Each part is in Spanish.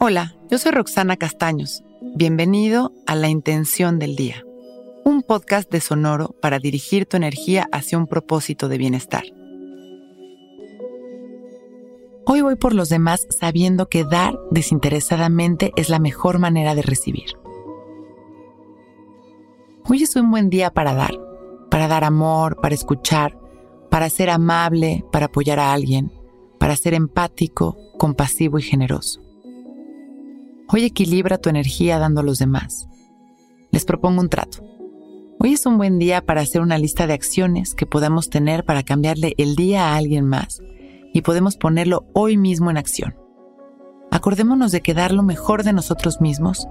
Hola, yo soy Roxana Castaños. Bienvenido a La Intención del Día, un podcast de Sonoro para dirigir tu energía hacia un propósito de bienestar. Hoy voy por los demás sabiendo que dar desinteresadamente es la mejor manera de recibir. Hoy es un buen día para dar, para dar amor, para escuchar, para ser amable, para apoyar a alguien, para ser empático, compasivo y generoso. Hoy equilibra tu energía dando a los demás. Les propongo un trato. Hoy es un buen día para hacer una lista de acciones que podamos tener para cambiarle el día a alguien más y podemos ponerlo hoy mismo en acción. Acordémonos de que dar lo mejor de nosotros mismos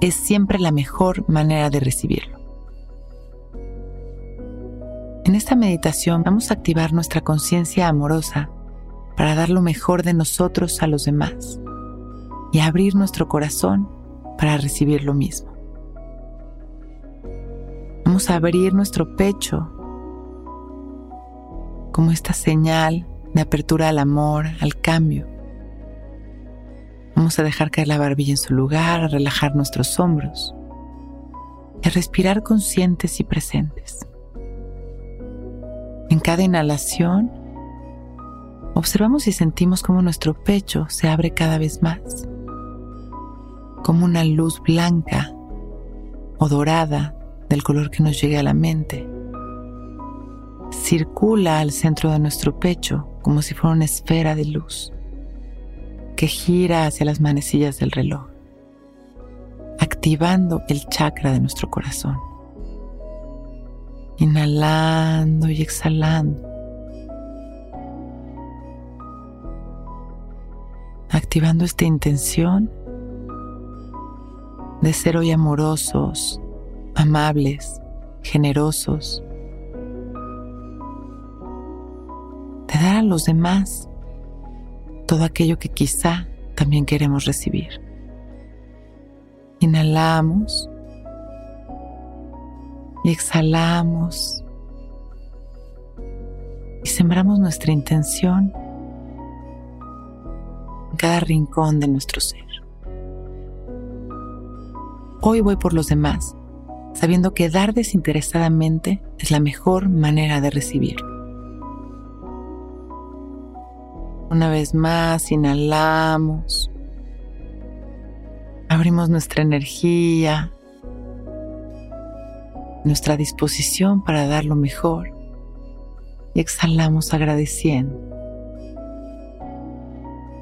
es siempre la mejor manera de recibirlo. En esta meditación vamos a activar nuestra conciencia amorosa para dar lo mejor de nosotros a los demás y abrir nuestro corazón para recibir lo mismo. Vamos a abrir nuestro pecho como esta señal de apertura al amor, al cambio. Vamos a dejar caer la barbilla en su lugar, a relajar nuestros hombros y a respirar conscientes y presentes. En cada inhalación, observamos y sentimos cómo nuestro pecho se abre cada vez más como una luz blanca o dorada del color que nos llegue a la mente. Circula al centro de nuestro pecho como si fuera una esfera de luz que gira hacia las manecillas del reloj, activando el chakra de nuestro corazón. Inhalando y exhalando. Activando esta intención de ser hoy amorosos, amables, generosos, de dar a los demás todo aquello que quizá también queremos recibir. Inhalamos y exhalamos y sembramos nuestra intención en cada rincón de nuestro ser. Hoy voy por los demás, sabiendo que dar desinteresadamente es la mejor manera de recibir. Una vez más, inhalamos. Abrimos nuestra energía, nuestra disposición para dar lo mejor y exhalamos agradeciendo.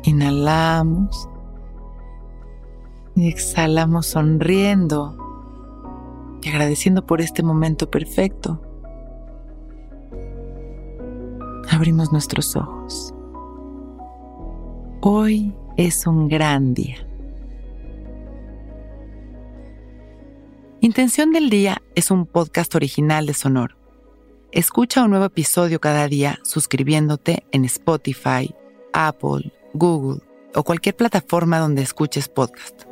Inhalamos y exhalamos sonriendo y agradeciendo por este momento perfecto. Abrimos nuestros ojos. Hoy es un gran día. Intención del Día es un podcast original de Sonor. Escucha un nuevo episodio cada día suscribiéndote en Spotify, Apple, Google o cualquier plataforma donde escuches podcast.